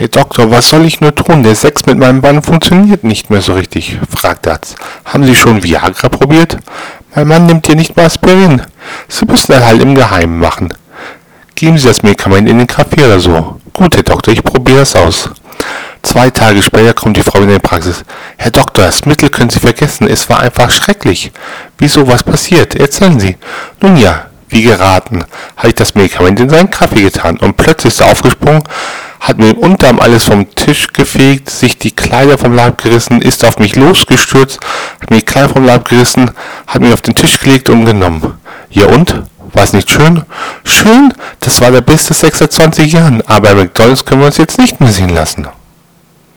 Herr Doktor, was soll ich nur tun? Der Sex mit meinem Mann funktioniert nicht mehr so richtig, fragt Arzt. Haben Sie schon Viagra probiert? Mein Mann nimmt hier nicht mal Aspirin. Sie müssen das halt im Geheimen machen. Geben Sie das Medikament in den Kaffee oder so. Gut, Herr Doktor, ich probiere es aus. Zwei Tage später kommt die Frau in die Praxis. Herr Doktor, das Mittel können Sie vergessen. Es war einfach schrecklich. Wieso was passiert? Erzählen Sie. Nun ja, wie geraten, habe ich das Medikament in seinen Kaffee getan und plötzlich ist er aufgesprungen, hat mir unterm alles vom Tisch gefegt, sich die Kleider vom Leib gerissen, ist auf mich losgestürzt, hat mir die Kleider vom Leib gerissen, hat mich auf den Tisch gelegt und genommen. Ja und? War es nicht schön? Schön? Das war der beste Sex seit 20 Jahren, aber McDonalds können wir uns jetzt nicht mehr sehen lassen.